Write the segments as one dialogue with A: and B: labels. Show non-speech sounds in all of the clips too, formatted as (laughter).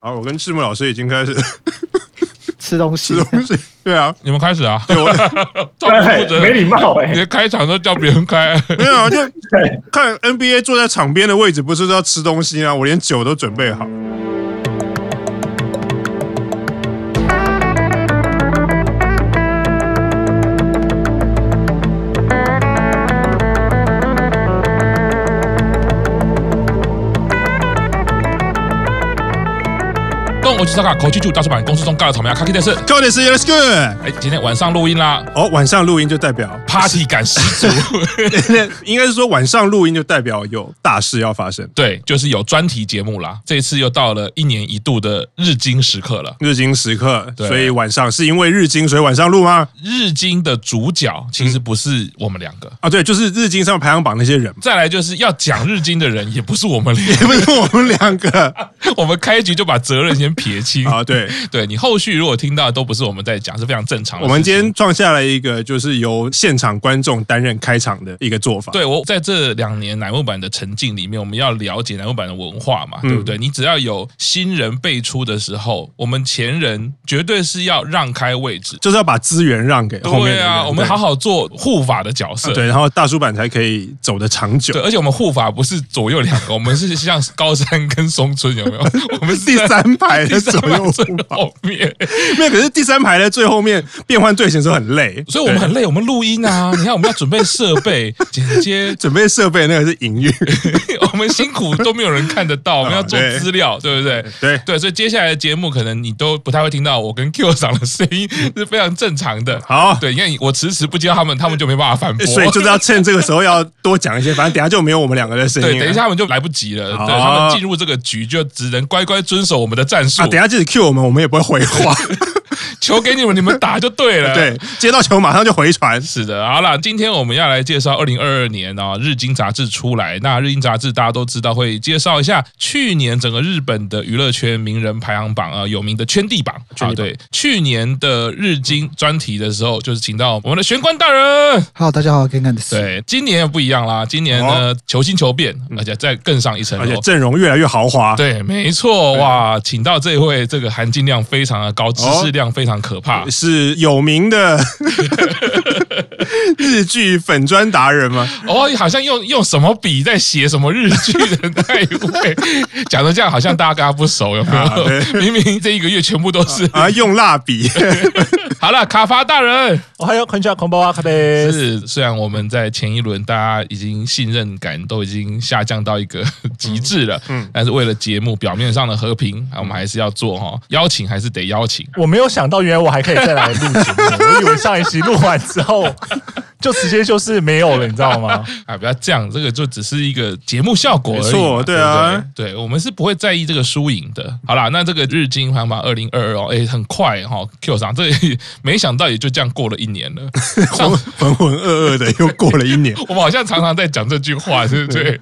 A: 好，我跟赤木老师已经开始 (laughs)
B: 吃东西，
A: 吃东西。对啊，
C: 你们开始啊？
A: 对，我 (laughs)
D: 对，没礼貌哎！
C: 你的开场都叫别人开，(laughs)
A: 没有啊？就看 NBA 坐在场边的位置，不是都要吃东西啊？我连酒都准备好。
C: 我是萨卡口气柱大出版公司中尬的草莓啊，卡基德斯，
A: 卡基德斯，Yes good。
C: 哎，今天晚上录音啦！
A: 哦，晚上录音就代表
C: party 感十足。
A: 应该是说晚上录音就代表有大事要发生。
C: 对，就是有专题节目啦。这一次又到了一年一度的日经时刻了。
A: 日经时刻，所以晚上是因为日经，所以晚上录吗？
C: 日经的主角其实不是我们两个、
A: 啊，对，就是日经上排行榜那些人。
C: 再来就是要讲日经的人，也不是我们两个，
A: 也不是我们两个。
C: 我们开局就把责任先撇清
A: 啊。对，(laughs)
C: 对你后续如果听到的都不是我们在讲，是非常正常的。
A: 我们今天创下了一个就是由现场观众担任开场的一个做法。
C: 对，我在这两年乃木坂的沉浸里面，我们要了解乃木坂的文化嘛，对不对？你只要有新人辈出的时候，我们前人绝对是要让开位置，
A: 就是要把资源让给后面。
C: 对啊，我们好好做护法的角色，
A: 对，然后大叔版才可以走得长久。
C: 对，而且我们护法不是左右两个，我们是像高山跟松村，有没有？我们是 (laughs)
A: 第三排的 (laughs) 左右护法。面 (laughs) 没有，可是第三排的最后面变换队形的时候很累，
C: 所以我们很累。我们录音啊，(laughs) 你看我们要准备设备、剪接，
A: 准备设备那个是营运，(laughs)
C: 我们辛苦都没有人看得到。我们要做资料，对不对？
A: 对
C: 对，所以接下来的节目可能你都不太会听到我跟 Q 长的声音，是非常正常的。
A: 好，
C: 对，因为我迟迟不接到他们，他们就没办法反驳，
A: 所以就是要趁这个时候要多讲一些。反正等下就没有我们两个的声音，
C: 对，等一下他们就来不及了。对，他们进入这个局就只能乖乖遵守我们的战
A: 术。等下即使 Q 我们，我们也不会回话。(laughs)
C: 球给你们，你们打就对了。
A: 对，接到球马上就回传。
C: 是的，好了，今天我们要来介绍二零二二年啊，日经杂志出来。那日经杂志大家都知道会介绍一下去年整个日本的娱乐圈名人排行榜啊，有名的圈地榜啊。对，去年的日经专题的时候，就是请到我们的玄关大人。
B: 好，大家好，看看的
C: 对，今年也不一样啦，今年呢求新求变，而且再更上一层楼，
A: 而且阵容越来越豪华。
C: 对，没错，哇，请到这位这个含金量非常的高，知识量非常非常可怕，
A: 是有名的 (laughs) 日剧粉砖达人吗？
C: 哦，好像用用什么笔在写什么日剧的那一位，讲的这样好像大家跟他不熟，有没有？啊、明明这一个月全部都是
A: 啊，用蜡笔。(laughs)
C: 好了，卡发大人，
D: 我还有很喜欢空包啊，卡贝。
C: 是，虽然我们在前一轮大家已经信任感都已经下降到一个极致了，嗯，但是为了节目表面上的和平，我们还是要做哈，邀请还是得邀请。
D: 我没有想到，原来我还可以再来录节目，我以为上一期录完之后。就直接就是没有了，你知道吗？(laughs)
C: 啊，不要这样，这个就只是一个节目效果而已。没错，
A: 对啊，
C: 对，我们是不会在意这个输赢的。好啦，那这个日经排行榜二零二二哦，哎，很快哈，Q 上这 (laughs) 没想到也就这样过了一年了，
A: 浑浑浑噩噩的又过了一年。(laughs)
C: 我们好像常常在讲这句话，对不对？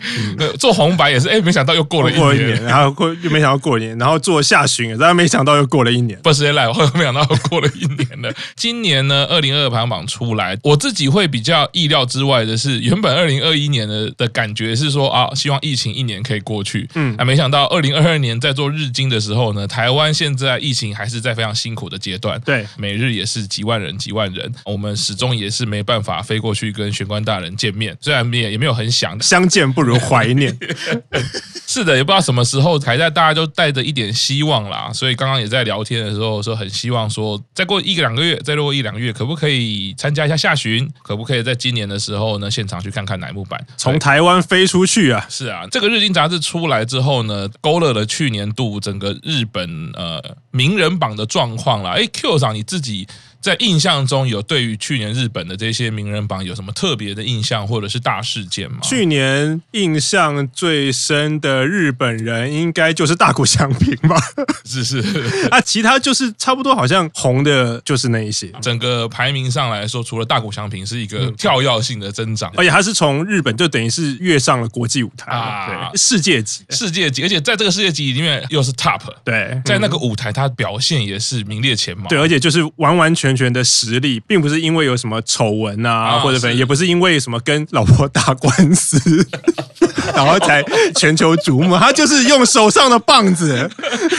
C: 做红白也是，哎，没想到又过了一年，
A: 然后过又没想到过一年，然后做下旬，然后没想到又过了一年。
C: 不是来，我没想到又过了一年了。今年呢，二零二二排行榜出来，我自己会。比较意料之外的是，(laughs) 原本二零二一年的的感觉是说啊，希望疫情一年可以过去，嗯，啊，没想到二零二二年在做日经的时候呢，台湾现在疫情还是在非常辛苦的阶段，
A: 对，
C: 每日也是几万人几万人，我们始终也是没办法飞过去跟玄关大人见面，虽然也也没有很想，
A: 相见不如怀念，(laughs) (laughs)
C: 是的，也不知道什么时候还在大家都带着一点希望啦，所以刚刚也在聊天的时候说很希望说再过一个两个月，再过一两个月，可不可以参加一下下旬？可不可以在今年的时候呢，现场去看看乃木坂，
A: 从台湾飞出去啊？
C: 是啊，这个日经杂志出来之后呢，勾勒了去年度整个日本呃名人榜的状况啦。哎，Q 长你自己。在印象中有对于去年日本的这些名人榜有什么特别的印象或者是大事件吗？
A: 去年印象最深的日本人应该就是大谷翔平吧？
C: 是是。(laughs)
A: 啊，其他就是差不多，好像红的就是那一些。
C: 整个排名上来说，除了大谷翔平是一个跳跃性的增长，
A: 而且他是从日本就等于是跃上了国际舞台啊，对，世界级，
C: 世界级，而且在这个世界级里面又是 top，
A: 对，
C: 在那个舞台他表现也是名列前茅，
A: 对，而且就是完完全全的实力，并不是因为有什么丑闻啊，或者反正也不是因为什么跟老婆打官司。(laughs) 然后才全球瞩目。他就是用手上的棒子，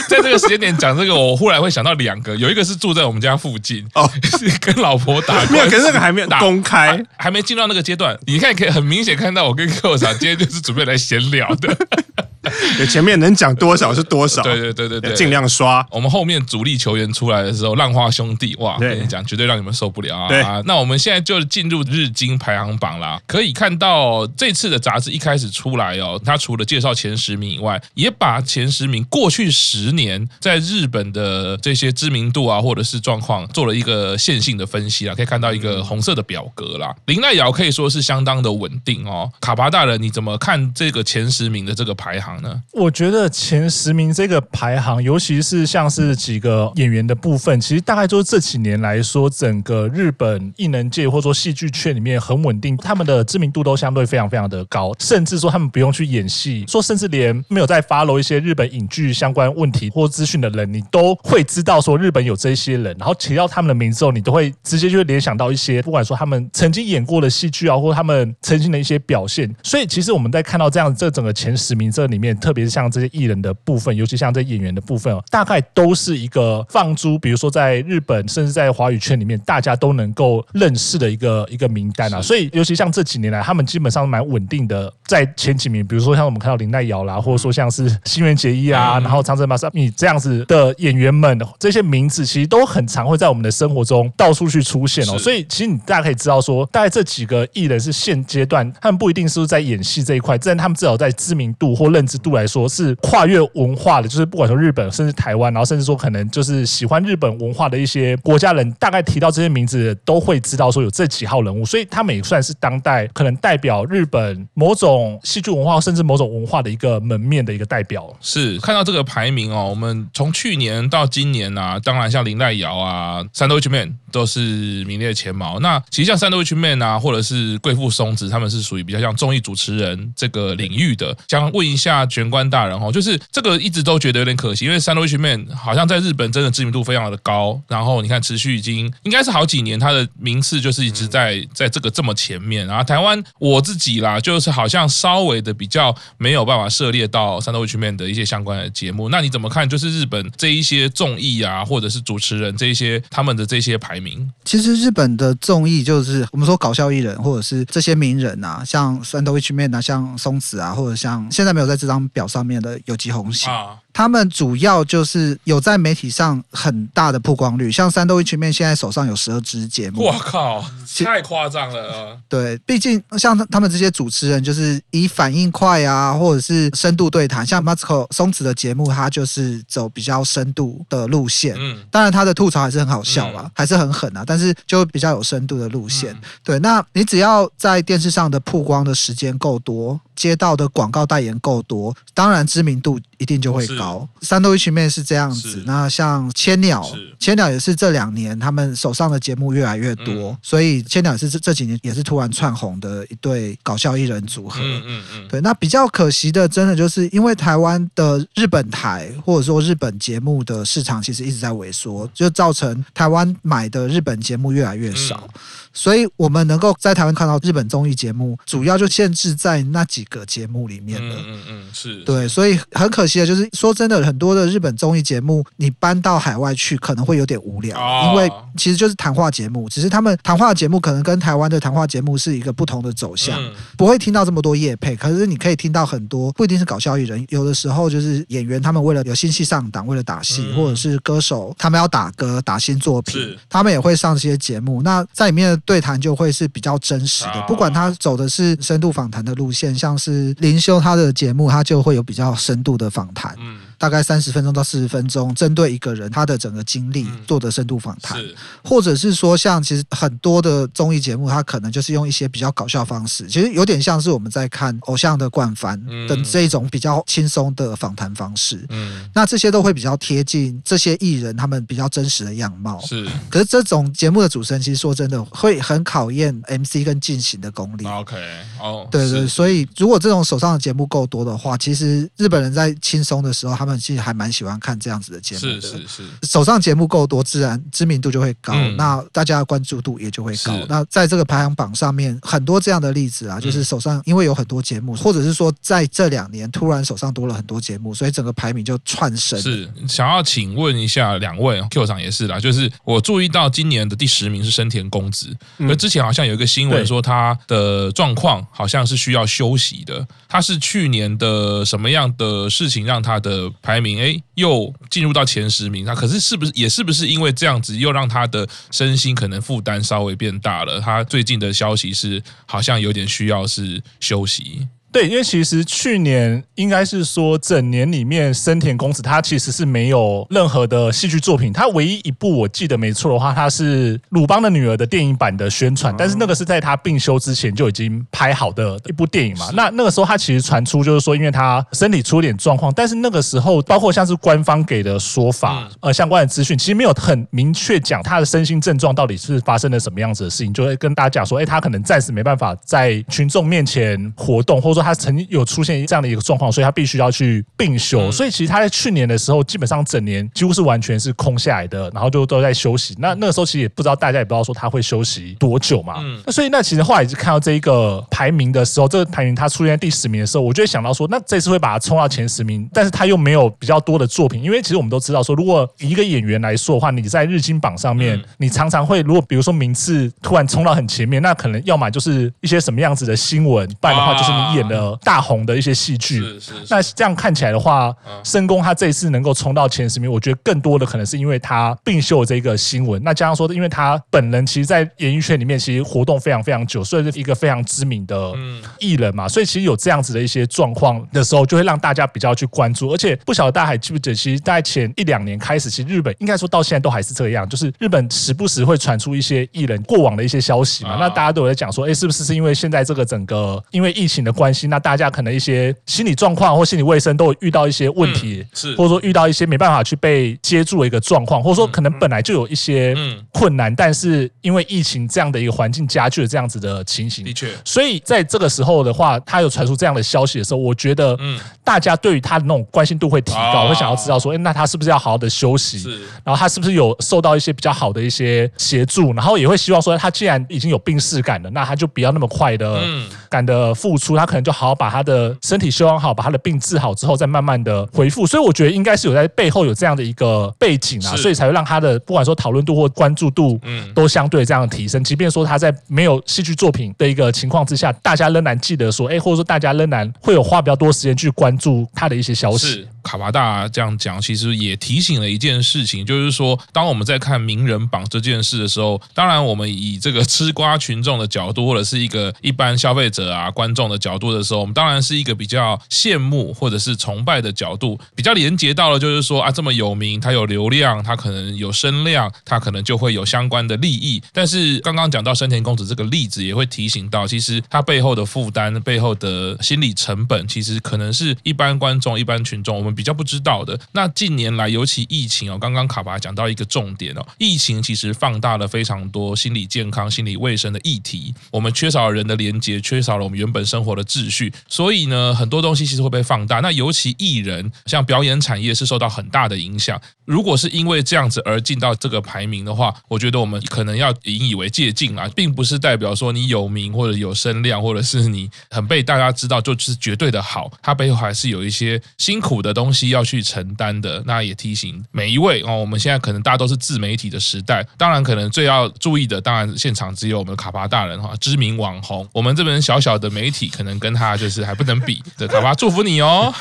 C: 在这个时间点讲这个，我忽然会想到两个，有一个是住在我们家附近哦，(laughs) 是跟老婆打，
A: 没有，可是那个还没有公开，
C: 还没进到那个阶段。你看，可以很明显看到我跟寇长今天就是准备来闲聊的。(laughs)
A: 前面能讲多少是多少，
C: 对对对对对，
A: 尽量刷。
C: 我们后面主力球员出来的时候，浪花兄弟哇，跟你讲，绝对让你们受不了啊！对，那我们现在就进入日经排行榜啦。可以看到这次的杂志一开始出来哦，他除了介绍前十名以外，也把前十名过去十年在日本的这些知名度啊，或者是状况做了一个线性的分析啊。可以看到一个红色的表格啦。林奈遥可以说是相当的稳定哦。卡巴大人，你怎么看这个前十名的这个排行呢？
D: 我觉得前十名这个排行，尤其是像是几个演员的部分，其实大概就是这几年来说，整个日本艺能界或者说戏剧圈里面很稳定，他们的知名度都相对非常非常的高，甚至说他们不用去演戏，说甚至连没有在 follow 一些日本影剧相关问题或资讯的人，你都会知道说日本有这些人，然后提到他们的名字后，你都会直接就会联想到一些，不管说他们曾经演过的戏剧啊，或他们曾经的一些表现。所以其实我们在看到这样这整个前十名这里面，特别是像这些艺人的部分，尤其像这演员的部分，大概都是一个放诸，比如说在日本，甚至在华语圈里面，大家都能够认识的一个一个名单啊。所以，尤其像这几年来，他们基本上蛮稳定的，在前几名。比如说像我们看到林奈瑶啦，或者说像是新垣结衣啊，然后长泽まさみ这样子的演员们，这些名字其实都很常会在我们的生活中到处去出现哦。所以，其实你大家可以知道说，大概这几个艺人是现阶段，他们不一定是在演戏这一块，但他们至少在知名度或认知度来说是跨越文化的，就是不管说日本甚至台湾，然后甚至说可能就是喜欢日本文化的一些国家人，大概提到这些名字都会知道说有这几号人物，所以他们也算是当代可能代表日本某种戏剧 文化甚至某种文化的一个门面的一个代表。
C: 是看到这个排名哦，我们从去年到今年啊，当然像林黛瑶啊、Sandwich Man 都是名列前茅。那其实像 Sandwich Man 啊，或者是贵妇松子，他们是属于比较像综艺主持人这个领域的。想问一下玄关大人哦，就是这个一直都觉得有点可惜，因为 Sandwich Man 好像在日本真的知名度非常的高，然后你看持续已经应该是好几年，他的名次就是一直在在这个这么前面。然后台湾我自己啦，就是好像稍微的比较没有办法涉猎到 Sandwich Man 的一些相关的节目。那你怎么看？就是日本这一些综艺啊，或者是主持人这一些他们的这些排名？
B: 其实日本的综艺就是我们说搞笑艺人，或者是这些名人啊，像 Sandwich Man 啊，像松子啊，或者像现在没有在这张表上面的有吉弘行。啊他们主要就是有在媒体上很大的曝光率，像三豆一群面现在手上有十二支节目，
C: 我靠，太夸张了啊！
B: 对，毕竟像他们这些主持人，就是以反应快啊，或者是深度对谈，像 Matsco 松子的节目，他就是走比较深度的路线。嗯，当然他的吐槽还是很好笑啊，嗯、还是很狠啊，但是就比较有深度的路线。嗯、对，那你只要在电视上的曝光的时间够多。接到的广告代言够多，当然知名度一定就会高。三豆一群面是这样子，那像千鸟，千鸟也是这两年他们手上的节目越来越多，嗯、所以千鸟也是这这几年也是突然窜红的一对搞笑艺人组合。嗯嗯嗯。对，那比较可惜的，真的就是因为台湾的日本台或者说日本节目的市场其实一直在萎缩，就造成台湾买的日本节目越来越少。嗯所以我们能够在台湾看到日本综艺节目，主要就限制在那几个节目里面了。嗯嗯嗯，是对，所以很可惜的就是，说真的，很多的日本综艺节目，你搬到海外去可能会有点无聊，因为其实就是谈话节目，只是他们谈话节目可能跟台湾的谈话节目是一个不同的走向，不会听到这么多夜配，可是你可以听到很多，不一定是搞笑艺人，有的时候就是演员他们为了有新戏上档，为了打戏，或者是歌手他们要打歌打新作品，他们也会上这些节目。那在里面的。对谈就会是比较真实的，不管他走的是深度访谈的路线，像是林修他的节目，他就会有比较深度的访谈。嗯。大概三十分钟到四十分钟，针对一个人他的整个经历做的深度访谈，嗯、或者是说像其实很多的综艺节目，它可能就是用一些比较搞笑方式，其实有点像是我们在看偶像的惯犯的这一种比较轻松的访谈方式。嗯，那这些都会比较贴近这些艺人他们比较真实的样貌。是，可是这种节目的主持人其实说真的会很考验 MC 跟进行的功力。OK，哦，对对，所以如果这种手上的节目够多的话，其实日本人在轻松的时候他们。们其实还蛮喜欢看这样子的节目的。
C: 是是是，
B: 手上节目够多，自然知名度就会高，
C: 嗯、
B: 那大家的关注度也就会高。那在这个排行榜上面，很多这样的例子啊，就是手上因为有很多节目，或者是说在这两年突然手上多了很多节目，所以整个排名就窜升。
C: 是想要请问一下两位 Q 厂也是啦，就是我注意到今年的第十名是生田公子，而之前好像有一个新闻说他的状况好像是需要休息的，他是去年的什么样的事情让他的排名哎又进入到前十名？那可是是不是也是不是因为这样子又让他的身心可能负担稍微变大了？他最近的消息是好像有点需要是休息。
D: 对，因为其实去年应该是说整年里面，森田公子他其实是没有任何的戏剧作品。他唯一一部我记得没错的话，他是鲁邦的女儿的电影版的宣传，但是那个是在他病休之前就已经拍好的一部电影嘛。那那个时候他其实传出就是说，因为他身体出了点状况，但是那个时候包括像是官方给的说法，呃，相关的资讯其实没有很明确讲他的身心症状到底是发生了什么样子的事情，就会跟大家讲说，哎，他可能暂时没办法在群众面前活动，或者说。他曾经有出现这样的一个状况，所以他必须要去病休。所以其实他在去年的时候，基本上整年几乎是完全是空下来的，然后就都在休息。那那个时候其实也不知道，大家也不知道说他会休息多久嘛。那所以那其实后来就看到这一个排名的时候，这个排名他出现在第十名的时候，我就会想到说，那这次会把他冲到前十名，但是他又没有比较多的作品，因为其实我们都知道说，如果以一个演员来说的话，你在日经榜上面，你常常会如果比如说名次突然冲到很前面，那可能要么就是一些什么样子的新闻，不然的话就是你演的。大红的一些戏剧，是是那这样看起来的话，深宫他这一次能够冲到前十名，我觉得更多的可能是因为他并秀这个新闻。那加上说，因为他本人其实，在演艺圈里面其实活动非常非常久，所以是一个非常知名的艺人嘛，所以其实有这样子的一些状况的时候，就会让大家比较去关注。而且不晓得大家还记不记得，其实在前一两年开始，其实日本应该说到现在都还是这样，就是日本时不时会传出一些艺人过往的一些消息嘛。那大家都有在讲说，哎，是不是是因为现在这个整个因为疫情的关系，那大家可能一些心理状况或心理卫生都有遇到一些问题，是或者说遇到一些没办法去被接住的一个状况，或者说可能本来就有一些困难，但是因为疫情这样的一个环境加剧了这样子的情形。的确，所以在这个时候的话，他有传出这样的消息的时候，我觉得，嗯，大家对于他的那种关心度会提高，会想要知道说，哎，那他是不是要好好的休息？是，然后他是不是有受到一些比较好的一些协助？然后也会希望说，他既然已经有病逝感了，那他就不要那么快的嗯、感的付出，他可能就好好把他的。身体修养好，把他的病治好之后，再慢慢的恢复。所以我觉得应该是有在背后有这样的一个背景啊，所以才会让他的不管说讨论度或关注度，嗯，都相对这样的提升。即便说他在没有戏剧作品的一个情况之下，大家仍然记得说，哎，或者说大家仍然会有花比较多时间去关注他的一些消息。
C: 卡巴大这样讲，其实也提醒了一件事情，就是说，当我们在看名人榜这件事的时候，当然我们以这个吃瓜群众的角度，或者是一个一般消费者啊观众的角度的的时候，我们当然是一个比较羡慕或者是崇拜的角度，比较连接到了，就是说啊，这么有名，他有流量，他可能有声量，他可能就会有相关的利益。但是刚刚讲到深田恭子这个例子，也会提醒到，其实他背后的负担、背后的心理成本，其实可能是一般观众、一般群众我们。比较不知道的，那近年来尤其疫情哦，刚刚卡巴讲到一个重点哦，疫情其实放大了非常多心理健康、心理卫生的议题。我们缺少了人的连接，缺少了我们原本生活的秩序，所以呢，很多东西其实会被放大。那尤其艺人，像表演产业是受到很大的影响。如果是因为这样子而进到这个排名的话，我觉得我们可能要引以为戒禁啦，并不是代表说你有名或者有声量，或者是你很被大家知道就是绝对的好，它背后还是有一些辛苦的东西。要去承担的，那也提醒每一位哦。我们现在可能大家都是自媒体的时代，当然可能最要注意的，当然现场只有我们的卡巴大人哈，知名网红。我们这边小小的媒体，可能跟他就是还不能比。对，卡巴祝福你哦，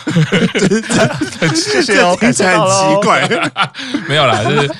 D: 谢谢哦，(laughs)
A: 听起来很奇怪，(laughs)
C: 没有啦，就是。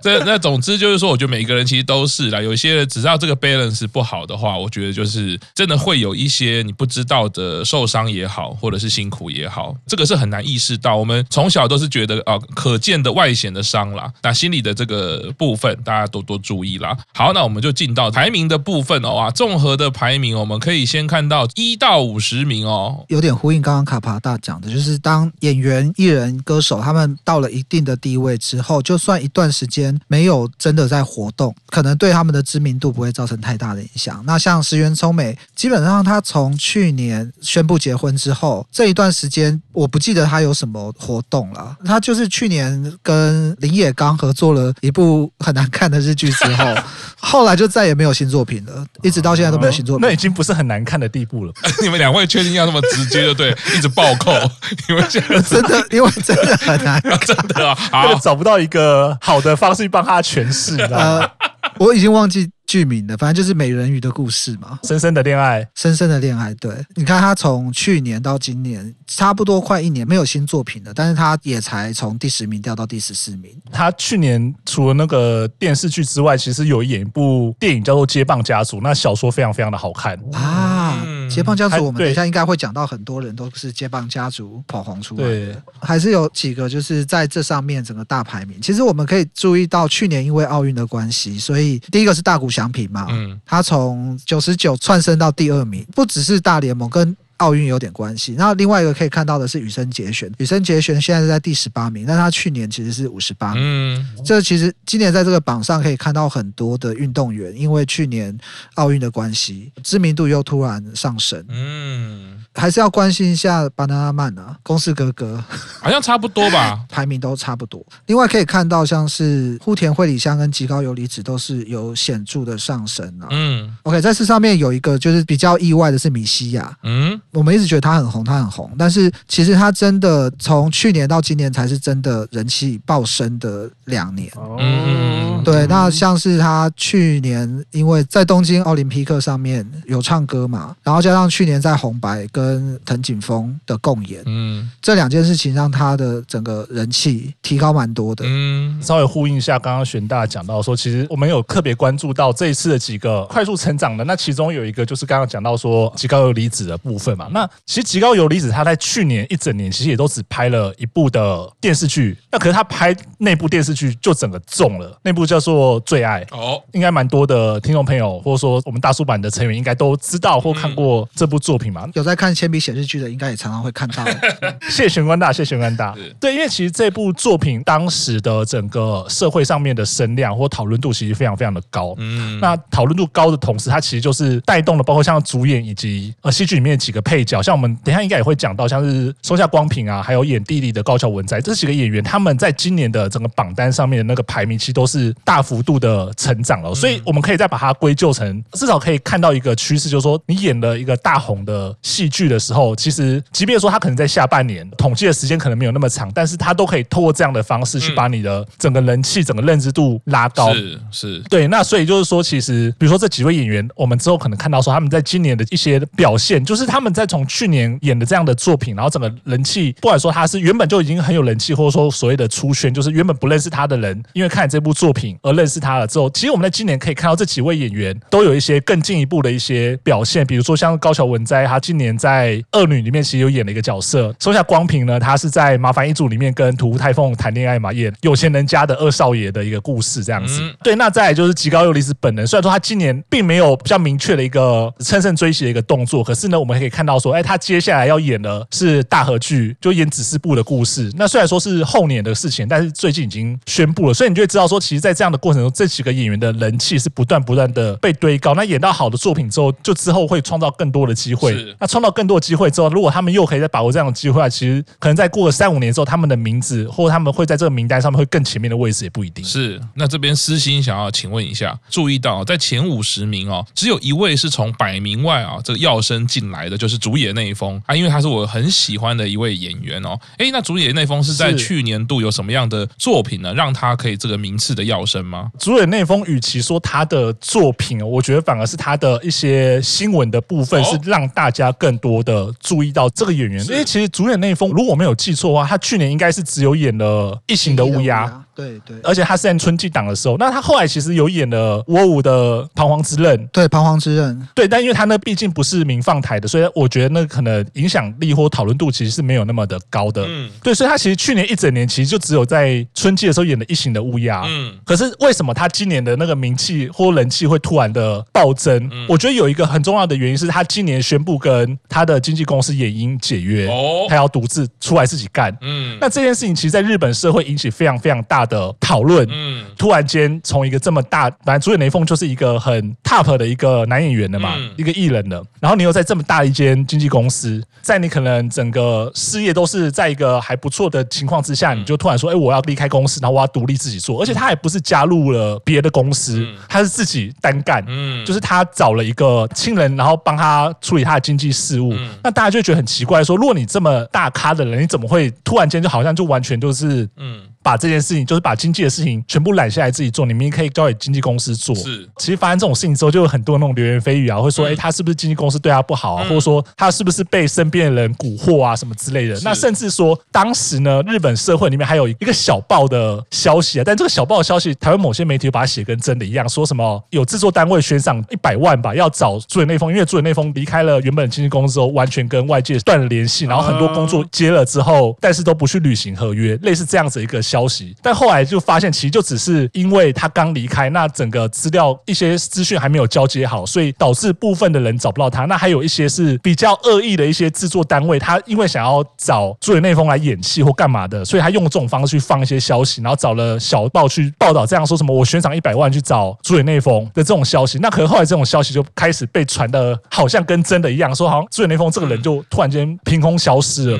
C: (laughs) 这那总之就是说，我觉得每个人其实都是啦。有些人只要这个 balance 不好的话，我觉得就是真的会有一些你不知道的受伤也好，或者是辛苦也好，这个是很难意识到。我们从小都是觉得啊，可见的外显的伤啦，那心里的这个部分大家多多注意啦。好，那我们就进到排名的部分哦啊，综合的排名，我们可以先看到一到五十名哦，
B: 有点呼应刚刚卡帕大讲的，就是当演员、艺人、歌手他们到了一定的地位之后，就算一段时间。间没有真的在活动，可能对他们的知名度不会造成太大的影响。那像石原聪美，基本上他从去年宣布结婚之后这一段时间，我不记得他有什么活动了。他就是去年跟林野刚合作了一部很难看的日剧之后，(laughs) 后来就再也没有新作品了，一直到现在都没有新作品。
D: 那已经不是很难看的地步了。
C: 你们两位确定要那么直接就对，一直暴扣？(laughs) 你们现在
B: 真的，因为真的很难看，(laughs)
C: 真的啊，
D: 找不到一个好的方式去帮他诠释，你知道吗？
B: 呃，我已经忘记。剧名的，反正就是美人鱼的故事嘛。
D: 深深的恋爱，
B: 深深的恋爱。对，你看他从去年到今年，差不多快一年没有新作品了，但是他也才从第十名掉到第十四名。
D: 他去年除了那个电视剧之外，其实有演一部电影叫做《接棒家族》，那小说非常非常的好看
B: 啊。接棒家族，我们等一下应该会讲到很多人都是接棒家族跑红出来的，对，还是有几个就是在这上面整个大排名。其实我们可以注意到，去年因为奥运的关系，所以第一个是大谷翔。奖品嘛，嗯，他从九十九窜升到第二名，不只是大联盟跟奥运有点关系。然后另外一个可以看到的是羽生结弦，羽生结弦现在是在第十八名，但他去年其实是五十八名。嗯，这其实今年在这个榜上可以看到很多的运动员，因为去年奥运的关系，知名度又突然上升。嗯。还是要关心一下巴拿拉曼啊，公式哥哥
C: 好像差不多吧，(laughs)
B: 排名都差不多。另外可以看到，像是户田惠里香跟吉高由里子都是有显著的上升啊。嗯，OK，在这上面有一个就是比较意外的是米西亚。嗯，我们一直觉得他很红，他很红，但是其实他真的从去年到今年才是真的人气爆升的两年。嗯，对，那像是他去年因为在东京奥林匹克上面有唱歌嘛，然后加上去年在红白跟跟藤井风的共演，嗯，这两件事情让他的整个人气提高蛮多的。
D: 嗯，稍微呼应一下刚刚玄大讲到说，其实我们有特别关注到这一次的几个快速成长的，那其中有一个就是刚刚讲到说极高游离子的部分嘛。那其实极高游离子他在去年一整年其实也都只拍了一部的电视剧，那可是他拍那部电视剧就整个中了，那部叫做《最爱》哦，应该蛮多的听众朋友或者说我们大叔版的成员应该都知道或看过这部作品嘛，
B: 有在看。铅笔写日剧的应该也常常会看到。(laughs)
D: 谢谢玄关大，谢谢玄关大。对，因为其实这部作品当时的整个社会上面的声量或讨论度其实非常非常的高。嗯，那讨论度高的同时，它其实就是带动了包括像主演以及呃戏剧里面的几个配角，像我们等一下应该也会讲到，像是松下光平啊，还有演弟弟的高桥文哉这几个演员，他们在今年的整个榜单上面的那个排名，其实都是大幅度的成长了。所以我们可以再把它归咎成，至少可以看到一个趋势，就是说你演了一个大红的戏剧。剧的时候，其实即便说他可能在下半年统计的时间可能没有那么长，但是他都可以透过这样的方式去把你的整个人气、整个认知度拉高。
C: 是是，
D: 对。那所以就是说，其实比如说这几位演员，我们之后可能看到说他们在今年的一些表现，就是他们在从去年演的这样的作品，然后整个人气，不管说他是原本就已经很有人气，或者说所谓的出圈，就是原本不认识他的人，因为看这部作品而认识他了之后，其实我们在今年可以看到这几位演员都有一些更进一步的一些表现，比如说像高桥文哉，他今年在恶女里面其实有演了一个角色，松下光平呢，他是在麻烦一族里面跟土屋太凤谈恋爱嘛，演有钱人家的二少爷的一个故事这样子。嗯、对，那再来就是吉高由里子本人，虽然说他今年并没有比较明确的一个乘胜追击的一个动作，可是呢，我们可以看到说，哎，他接下来要演的是大和剧，就演指示部的故事。那虽然说是后年的事情，但是最近已经宣布了，所以你就会知道说，其实，在这样的过程中，这几个演员的人气是不断不断的被堆高。那演到好的作品之后，就之后会创造更多的机会。那创造更多的机会。之后，如果他们又可以再把握这样的机会，其实可能再过个三五年之后，他们的名字或者他们会在这个名单上面会更前面的位置也不一定。
C: 是，那这边私心想要请问一下，注意到在前五十名哦，只有一位是从百名外啊这个跃升进来的，就是竹野内丰啊，因为他是我很喜欢的一位演员哦。哎，那竹野内丰是在去年度有什么样的作品呢，让他可以这个名次的跃升吗？
D: 竹野内丰与其说他的作品，我觉得反而是他的一些新闻的部分是让大家更多的。注意到这个演员，因为其实主演内丰，如果我没有记错的话，他去年应该是只有演了《异形的乌鸦》。
B: 对对，
D: 而且他是在春季档的时候，那他后来其实有演了《倭武的彷徨之刃》。
B: 对，彷徨之刃。
D: 对，但因为他那毕竟不是民放台的，所以我觉得那可能影响力或讨论度其实是没有那么的高的。嗯，对，所以他其实去年一整年其实就只有在春季的时候演了《异形的乌鸦》。嗯，可是为什么他今年的那个名气或人气会突然的暴增？嗯，我觉得有一个很重要的原因是他今年宣布跟他的经纪公司也因解约，哦，他要独自出来自己干。嗯，那这件事情其实在日本社会引起非常非常大的讨论。嗯，突然间从一个这么大，本来主演雷锋就是一个很 top 的一个男演员的嘛，嗯、一个艺人的，然后你又在这么大一间经纪公司，在你可能整个事业都是在一个还不错的情况之下，你就突然说，哎，我要离开公司，然后我要独立自己做，而且他还不是加入了别的公司，他是自己单干，嗯，就是他找了一个亲人，然后帮他处理他的经济事务，那大家就觉得很奇怪，说，如果你这么大咖的人，你怎么会突然间就好像就完全就是，嗯。把这件事情，就是把经济的事情全部揽下来自己做，你明明可以交给经纪公司做。是，其实发生这种事情之后，就有很多那种流言蜚语啊，会说，哎、嗯，他是不是经纪公司对他不好啊？嗯、或者说他是不是被身边的人蛊惑啊，什么之类的？那甚至说，当时呢，日本社会里面还有一个小报的消息啊，但这个小报的消息，台湾某些媒体把它写跟真的一样，说什么有制作单位悬赏一百万吧，要找朱野内丰，因为朱野内丰离开了原本的经纪公司之后，完全跟外界断了联系，然后很多工作接了之后，但是都不去履行合约，类似这样子一个消息，但后。后来就发现，其实就只是因为他刚离开，那整个资料一些资讯还没有交接好，所以导致部分的人找不到他。那还有一些是比较恶意的一些制作单位，他因为想要找朱野内丰来演戏或干嘛的，所以他用这种方式去放一些消息，然后找了小报去报道，这样说什么我悬赏一百万去找朱野内丰的这种消息。那可能后来这种消息 (laughs) 就开始被传的，好像跟真的一样，说好像朱野内丰这个人就突然间凭空消失了。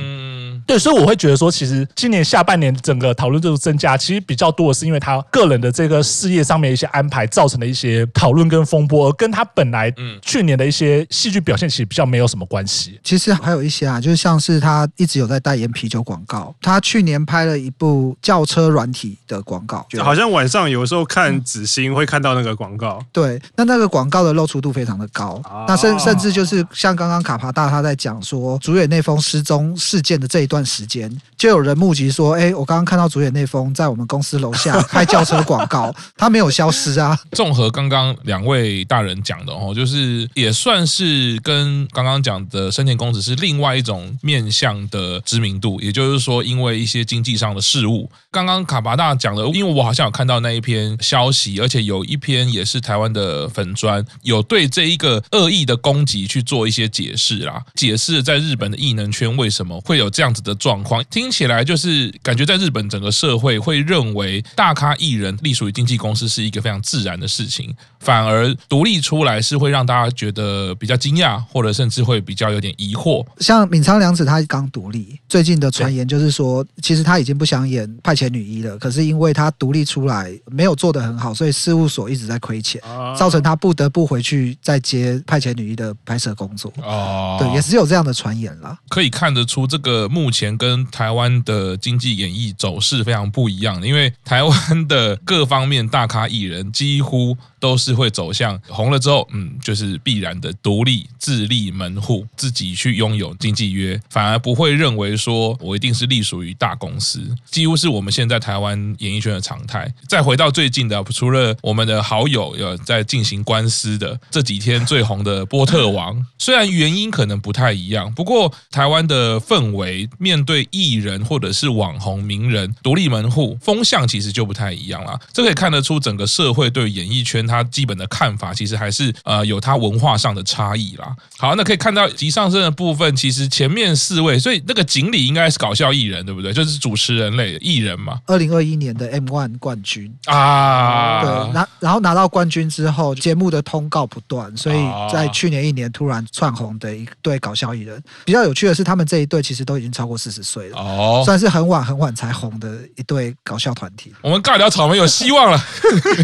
D: 对，所以我会觉得说，其实今年下半年整个讨论度增加，其实比较多的是因为他个人的这个事业上面一些安排造成的一些讨论跟风波，而跟他本来去年的一些戏剧表现其实比较没有什么关系。
B: 其实还有一些啊，就是像是他一直有在代言啤酒广告，他去年拍了一部轿车软体的广告，
A: 好像晚上有时候看紫星会看到那个广告。
B: 对，那那个广告的露出度非常的高，那甚甚至就是像刚刚卡帕大他在讲说主演内丰失踪事件的这一段。时间就有人募集说：“哎，我刚刚看到主演那封在我们公司楼下 (laughs) 开轿车广告，他没有消失啊。”
C: 综合刚刚两位大人讲的哦，就是也算是跟刚刚讲的生田公子是另外一种面向的知名度，也就是说，因为一些经济上的事务。刚刚卡巴大讲的，因为我好像有看到那一篇消息，而且有一篇也是台湾的粉砖有对这一个恶意的攻击去做一些解释啦，解释在日本的异能圈为什么会有这样子的。的状况听起来就是感觉在日本整个社会会认为大咖艺人隶属于经纪公司是一个非常自然的事情，反而独立出来是会让大家觉得比较惊讶，或者甚至会比较有点疑惑。
B: 像闵仓良子她刚独立，最近的传言就是说，其实他已经不想演派遣女一了，可是因为他独立出来没有做得很好，所以事务所一直在亏钱，造成他不得不回去再接派遣女一的拍摄工作。哦，对，也是有这样的传言了。
C: 可以看得出这个目前。跟台湾的经济演艺走势非常不一样，因为台湾的各方面大咖艺人几乎都是会走向红了之后，嗯，就是必然的独立自立门户，自己去拥有经纪约，反而不会认为说我一定是隶属于大公司，几乎是我们现在台湾演艺圈的常态。再回到最近的，除了我们的好友有在进行官司的这几天最红的波特王，虽然原因可能不太一样，不过台湾的氛围面对艺人或者是网红名人独立门户风向其实就不太一样了，这可以看得出整个社会对演艺圈它基本的看法其实还是呃有它文化上的差异啦。好，那可以看到级上升的部分，其实前面四位，所以那个锦鲤应该是搞笑艺人对不对？就是主持人类的艺人嘛。
B: 二零二一年的 M One 冠军啊，对，拿然后拿到冠军之后，节目的通告不断，所以在去年一年突然窜红的一对搞笑艺人。比较有趣的是，他们这一对其实都已经超过四十岁了。哦，算是很晚很晚才红的一对搞笑团体。
C: 我们尬聊草莓有希望了，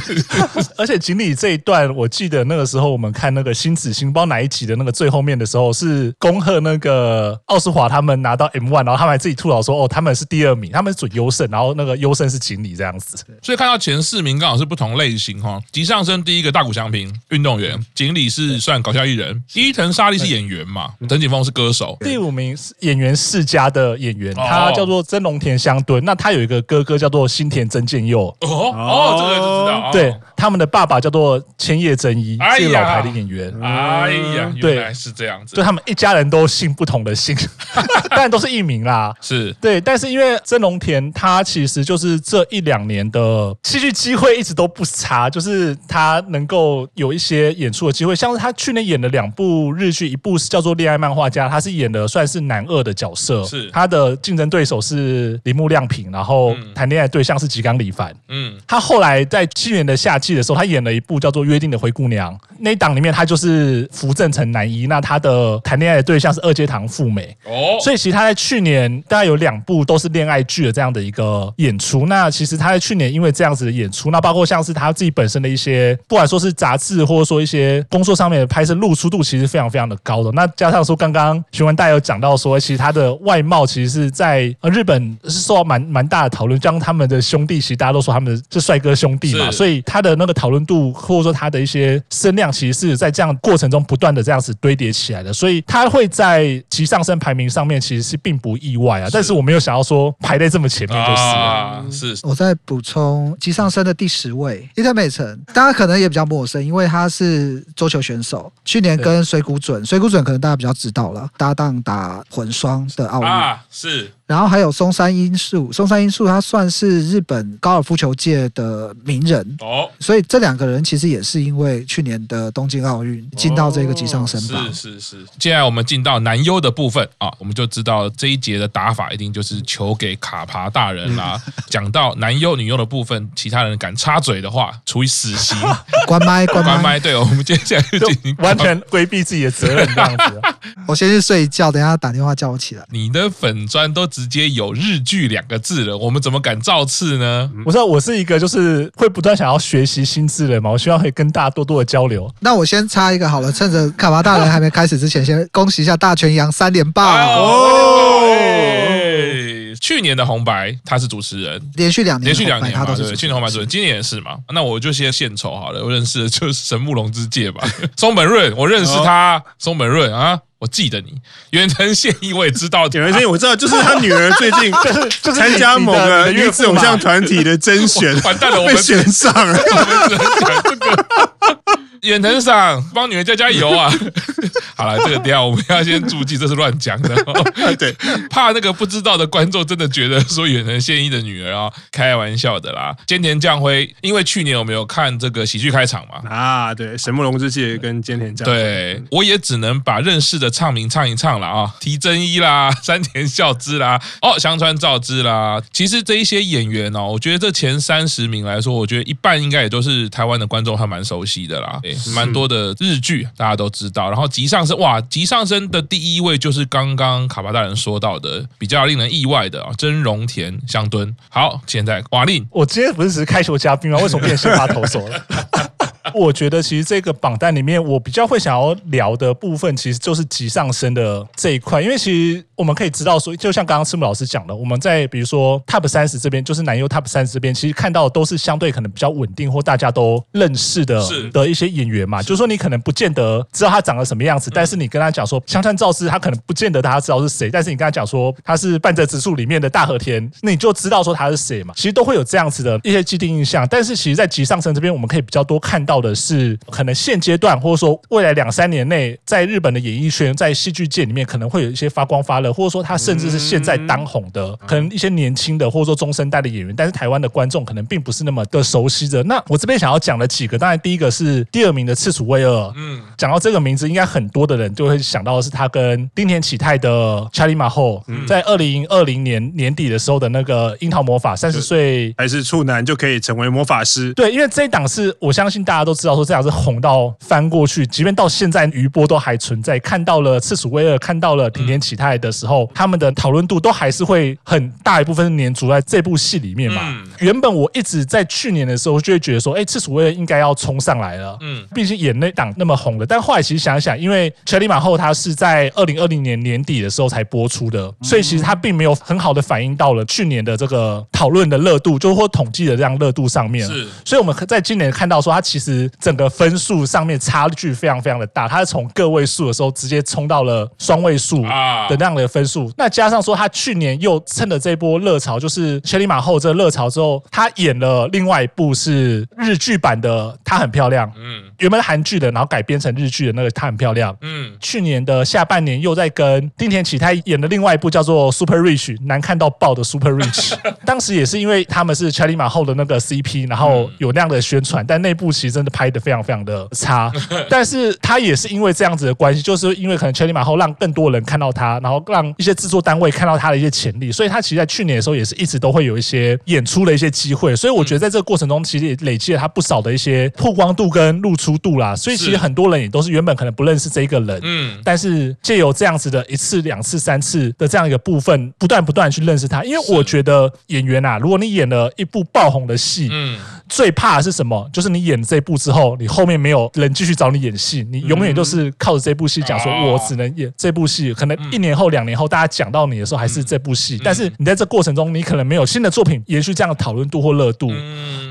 C: (laughs)
D: 而且锦鲤这一段，我记得那个时候我们看那个新子星，不知道哪一集的那个最后面的时候，是恭贺那个奥斯华他们拿到 M one，然后他们还自己吐槽说，哦，他们是第二名，他们是准优胜，然后那个优胜是锦鲤这样子。
C: 所以看到前四名刚好是不同类型哈，吉上升第一个大谷翔平运动员，锦鲤是算搞笑艺人，伊藤沙莉是演员嘛，藤井峰是歌手，
D: 第五名是演员世家的演员。他叫做真龙田香敦，那他有一个哥哥叫做新田真剑佑。哦哦，
C: 这个就知道。
D: 对。他他们的爸爸叫做千叶真一，
C: 哎、
D: 是个老牌的演员。
C: 哎呀，
D: 对
C: 原来是这样子。
D: 就他们一家人都姓不同的姓，(laughs) 当然都是艺名啦。
C: 是
D: 对，但是因为真龙田他其实就是这一两年的戏剧机会一直都不差，就是他能够有一些演出的机会，像是他去年演了两部日剧，一部是叫做《恋爱漫画家》，他是演的算是男二的角色，
C: 是
D: 他的竞争对手是铃木亮平，然后谈恋爱对象是吉冈里帆。嗯，他后来在去年的夏季的时候，他演了一部叫做《约定的灰姑娘》，那一档里面他就是扶正成男一，那他的谈恋爱的对象是二阶堂富美。哦，所以其实他在去年大概有两部都是恋爱剧的这样的一个演出。那其实他在去年因为这样子的演出，那包括像是他自己本身的一些，不管说是杂志或者说一些工作上面的拍摄露出度，其实非常非常的高的。那加上说刚刚徐文大家有讲到说，其实他的外貌其实是在呃日本是受到蛮蛮大的讨论，将他们的兄弟，其实大家都说他们是帅哥兄弟嘛，所以他的那个讨论度或者说他的一些声量，其实是在这样过程中不断的这样子堆叠起来的，所以他会在其上升排名上面其实是并不意外啊。但是我没有想到说排在这么前面就是啊，
C: 是。
B: 我在补充其上升的第十位伊藤美诚，大家可能也比较陌生，因为他是桌球选手，去年跟水谷隼，水谷隼可能大家比较知道了，搭档打混双的奥运
C: 啊，是。
B: 然后还有松山英树，松山英树他算是日本高尔夫球界的名人哦，所以这两个人其实也是因为去年的东京奥运进到这个集上升榜。
C: 是是是。接下来我们进到男优的部分啊，我们就知道这一节的打法一定就是球给卡帕大人啦。(laughs) 讲到男优女优的部分，其他人敢插嘴的话，处以死刑。(laughs)
B: 关麦 (laughs) 关麦。
C: 关麦。对，我们接下来就进行
D: 完全规避自己的责任这样子。
B: 我先去睡一觉，等一下打电话叫我起来。
C: 你的粉砖都。直接有日剧两个字了，我们怎么敢造次呢？
D: 我知道我是一个就是会不断想要学习新字的人嘛，我希望可以跟大家多多的交流。
B: 那我先插一个好了，趁着卡巴大人还没开始之前，先恭喜一下大泉洋三连霸哦！
C: 去年的红白他是主持人，
B: 连续两年
C: 连续两年
B: 他都是
C: 去年红白主持人，今年也是嘛。那我就先献丑好了，我认识的就是神木隆之介吧，(laughs) 松本润，我认识他，松本润啊。我记得你，远藤宪一我也知道，(laughs)
A: 远藤宪一我知道，就是他女儿最近 (laughs) 参加某个女子偶像团体的甄选，
C: 完蛋了，(laughs) 我
A: 们选上了。我们只能讲这
C: 个。远藤赏，帮女儿加加油啊！好了，这个等下我们要先注记，这是乱讲的。(laughs) 对，(laughs) 怕那个不知道的观众真的觉得说远藤宪一的女儿啊，开玩笑的啦。菅田将晖，因为去年我们有看这个喜剧开场嘛？
A: 啊，对，神木隆之介跟菅田将晖。
C: 对，我也只能把认识的唱名唱一唱了啊，提真一啦，山田孝之啦，哦，香川照之啦。其实这一些演员哦，我觉得这前三十名来说，我觉得一半应该也都是台湾的观众还蛮熟悉的啦。蛮多的日剧大家都知道，然后集上升哇，急上升的第一位就是刚刚卡巴大人说到的比较令人意外的啊，真荣田香敦。好，现在瓦力，
D: 我今天不是只是开球嘉宾吗？为什么变先发投手了？(laughs) (laughs) 我觉得其实这个榜单里面，我比较会想要聊的部分，其实就是急上升的这一块，因为其实我们可以知道说，就像刚刚赤木老师讲的，我们在比如说 Top 三十这边，就是男优 Top 三十这边，其实看到的都是相对可能比较稳定或大家都认识的的一些演员嘛，就是说你可能不见得知道他长得什么样子，但是你跟他讲说香川照之，他可能不见得大家知道是谁，但是你跟他讲说他是半泽直树里面的大和田，那你就知道说他是谁嘛，其实都会有这样子的一些既定印象，但是其实，在急上升这边，我们可以比较多看到。到的是可能现阶段，或者说未来两三年内，在日本的演艺圈，在戏剧界里面，可能会有一些发光发热，或者说他甚至是现在当红的，可能一些年轻的，或者说中生代的演员，但是台湾的观众可能并不是那么的熟悉的。那我这边想要讲的几个，当然第一个是第二名的赤楚卫二，嗯，讲到这个名字，应该很多的人就会想到的是他跟丁田启泰的《查理马后》在二零二零年年底的时候的那个《樱桃魔法》，三十岁
A: 还是处男就可以成为魔法师？
D: 对，因为这一档是我相信大家。都知道说这样是红到翻过去，即便到现在余波都还存在。看到了赤楚威尔，看到了平田启太的时候，他们的讨论度都还是会很大一部分是黏着在这部戏里面嘛。原本我一直在去年的时候就会觉得说，哎，赤楚威尔应该要冲上来了。嗯，毕竟演那档那么红的。但后来其实想想，因为《查理马后》它是在二零二零年年底的时候才播出的，所以其实它并没有很好的反映到了去年的这个讨论的热度，就或统计的这样热度上面。是，所以我们在今年看到说，它其实。实整个分数上面差距非常非常的大，他是从个位数的时候直接冲到了双位数的那样的分数。那加上说他去年又趁着这波热潮，就是千里马后这个热潮之后，他演了另外一部是日剧版的《她很漂亮》，嗯，原本韩剧的，然后改编成日剧的那个《她很漂亮》，嗯，去年的下半年又在跟丁田启太演的另外一部叫做《Super Rich》，难看到爆的《Super Rich》，(laughs) 当时也是因为他们是千里马后的那个 CP，然后有那样的宣传，但那部其实真的拍的非常非常的差。(laughs) 但是他也是因为这样子的关系，就是因为可能千里马后让更多人看到他，然后让一些制作单位看到他的一些潜力，所以他其实在去年的时候也是一直都会有一些演出的一些机会。所以我觉得在这个过程中，其实也累积了他不少的一些曝光度跟露出度啦。所以其实很多人也都是原本可能不认识这一个人，嗯，但是借由这样子的一次、两次、三次的这样一个部分，不断不断去认识他。因为我觉得演员啊，如果你演了一部爆红的戏，嗯。最怕的是什么？就是你演这部之后，你后面没有人继续找你演戏，你永远都是靠着这部戏讲说，我只能演这部戏。可能一年后、两年后，大家讲到你的时候还是这部戏，但是你在这过程中，你可能没有新的作品延续这样的讨论度或热度。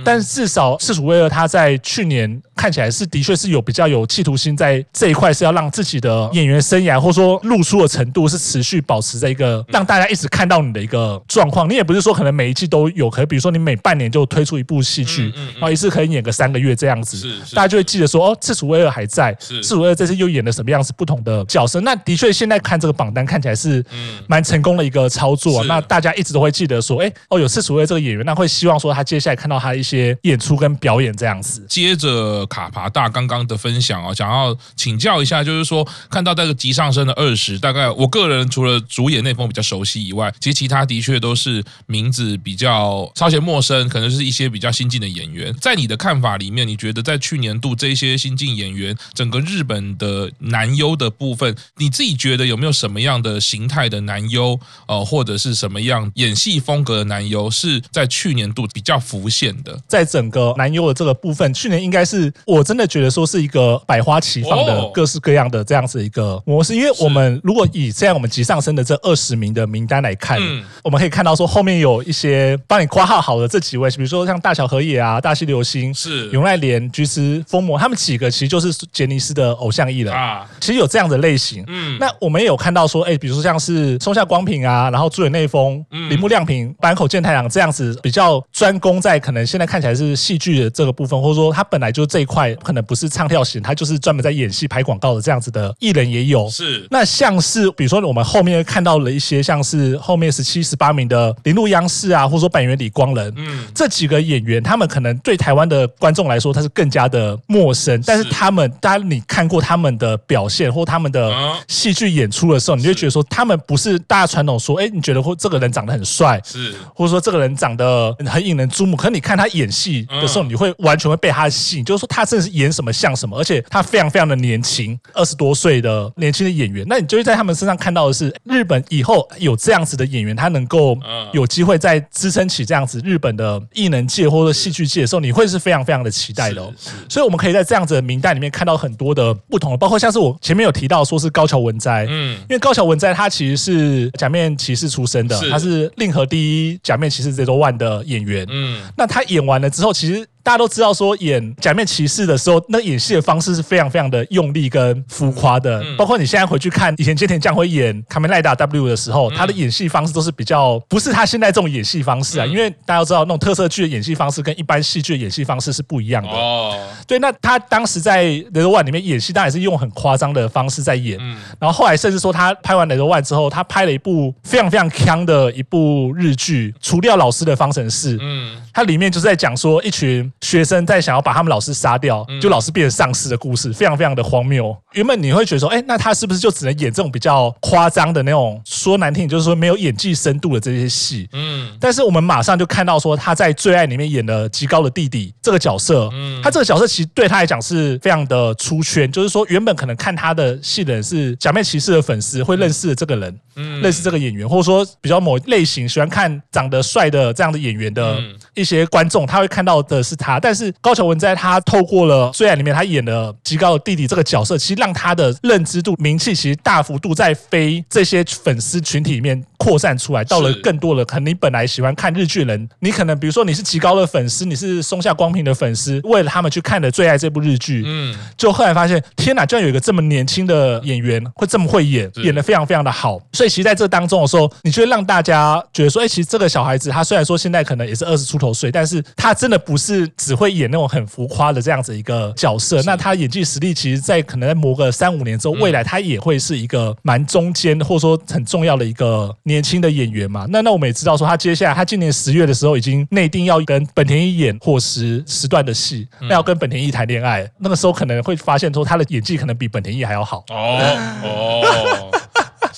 D: 但至少赤楚卫二他在去年看起来是的确是有比较有企图心，在这一块是要让自己的演员生涯或者说露出的程度是持续保持在一个让大家一直看到你的一个状况。你也不是说可能每一季都有，可能比如说你每半年就推出一部戏剧。然后一次可以演个三个月这样子，大家就会记得说哦，赤楚威尔还在，赤楚威尔这次又演了什么样子不同的角色？那的确现在看这个榜单看起来是蛮成功的一个操作。那大家一直都会记得说，哎哦，有赤楚威二这个演员，那会希望说他接下来看到他一些演出跟表演这样子。
C: 接着卡帕大刚刚的分享啊，想要请教一下，就是说看到这个急上升的二十，大概我个人除了主演那封比较熟悉以外，其实其他的确都是名字比较稍显陌生，可能是一些比较新进的演员。在你的看法里面，你觉得在去年度这些新晋演员，整个日本的男优的部分，你自己觉得有没有什么样的形态的男优，呃，或者是什么样演戏风格的男优，是在去年度比较浮现的？
D: 在整个男优的这个部分，去年应该是我真的觉得说是一个百花齐放的各式各样的这样子一个模式。因为我们如果以现在我们急上升的这二十名的名单来看，我们可以看到说后面有一些帮你括号好的这几位，比如说像大小和也啊、大西流星。是永濑廉、菊池风磨，他们几个其实就是杰尼斯的偶像艺人。啊。其实有这样的类型，嗯，那我们也有看到说，哎，比如说像是松下光平啊，然后竹野内丰、铃木亮平、坂口健太郎这样子，比较专攻在可能现在看起来是戏剧的这个部分，或者说他本来就这一块可能不是唱跳型，他就是专门在演戏、拍广告的这样子的艺人也有。是，那像是比如说我们后面看到了一些像是后面十七、十八名的铃木央视啊，或者说板垣李光人，嗯，这几个演员，他们可能对台湾的观众来说，他是更加的陌生。但是他们，当你看过他们的表现或他们的戏剧演出的时候，你就觉得说，他们不是大家传统说，哎，你觉得或这个人长得很帅，是，或者说这个人长得很引人注目。可是你看他演戏的时候，你会完全会被他吸引，就是说他真的是演什么像什么，而且他非常非常的年轻，二十多岁的年轻的演员。那你就会在他们身上看到的是，日本以后有这样子的演员，他能够有机会再支撑起这样子日本的艺能界或者戏剧界的时候，你会是非常非常的期待的哦，所以我们可以在这样子的名单里面看到很多的不同的，包括像是我前面有提到说是高桥文哉，嗯，因为高桥文哉他其实是假面骑士出身的，他是令和第一假面骑士 Zero One 的演员，嗯，那他演完了之后，其实。大家都知道，说演假面骑士的时候，那演戏的方式是非常非常的用力跟浮夸的。包括你现在回去看以前菅田将晖演卡梅赖达 W 的时候，他的演戏方式都是比较不是他现在这种演戏方式啊。因为大家都知道，那种特色剧的演戏方式跟一般戏剧的演戏方式是不一样的。哦，对，那他当时在《雷德万》里面演戏，当然是用很夸张的方式在演。嗯然后后来甚至说，他拍完《雷德万》之后，他拍了一部非常非常锵的一部日剧《除掉老师的方程式》。嗯，它里面就是在讲说一群。学生在想要把他们老师杀掉，就老师变成丧尸的故事，非常非常的荒谬。原本你会觉得说，哎，那他是不是就只能演这种比较夸张的那种，说难听，就是说没有演技深度的这些戏？嗯。但是我们马上就看到说，他在《最爱》里面演的极高的弟弟这个角色，嗯，他这个角色其实对他来讲是非常的出圈，就是说原本可能看他的戏的人是假面骑士的粉丝会认识的这个人，嗯，认识这个演员，或者说比较某类型喜欢看长得帅的这样的演员的一些观众，他会看到的是他。但是高桥文在他透过了《最爱》里面他演的极高的弟弟这个角色，其实让他的认知度、名气其实大幅度在非这些粉丝群体里面扩散出来，到了更多的可能你本来喜欢看日剧人，你可能比如说你是极高的粉丝，你是松下光平的粉丝，为了他们去看了的《最爱》这部日剧，嗯，就后来发现，天哪，居然有一个这么年轻的演员会这么会演，演的非常非常的好。所以其实在这当中的时候，你就会让大家觉得说，哎，其实这个小孩子他虽然说现在可能也是二十出头岁，但是他真的不是只会演那种很浮夸的这样子一个角色。那他演技实力，其实，在可能在磨个三五年之后，未来他也会是一个蛮中间或者说很重要的一个年轻的演员嘛。那那我们也知道说，他接下来他今年十月的时候已经内定要跟本田一演伙食时段的戏，那要跟本田一谈恋爱，那个时候可能会发现说他的演技可能比本田一还要好。哦哦。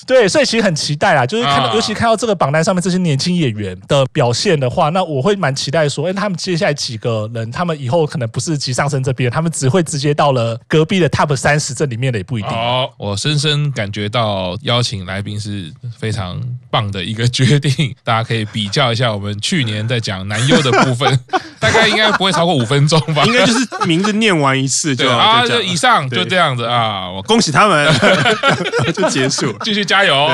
D: 对，所以其实很期待啦，就是看到，尤其看到这个榜单上面这些年轻演员的表现的话，那我会蛮期待说，哎，他们接下来几个人，他们以后可能不是急上升这边，他们只会直接到了隔壁的 Top 三十这里面的也不一定。哦，
C: 我深深感觉到邀请来宾是非常棒的一个决定，大家可以比较一下我们去年在讲男优的部分，(laughs) 大概应该不会超过五分钟吧？
A: 应该就是名字念完一次就
C: 啊，就以上就这样子啊，我
A: 恭喜他们 (laughs) 就结束，
C: 继续加油。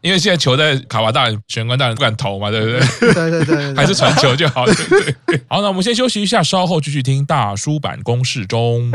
C: 因为现在球在卡瓦大人、玄关大人不敢投嘛，对不对？
B: 对对对，对，
C: 还是传球就好。对对对。好，那我们先休息一下，稍后继续听大叔版公式中。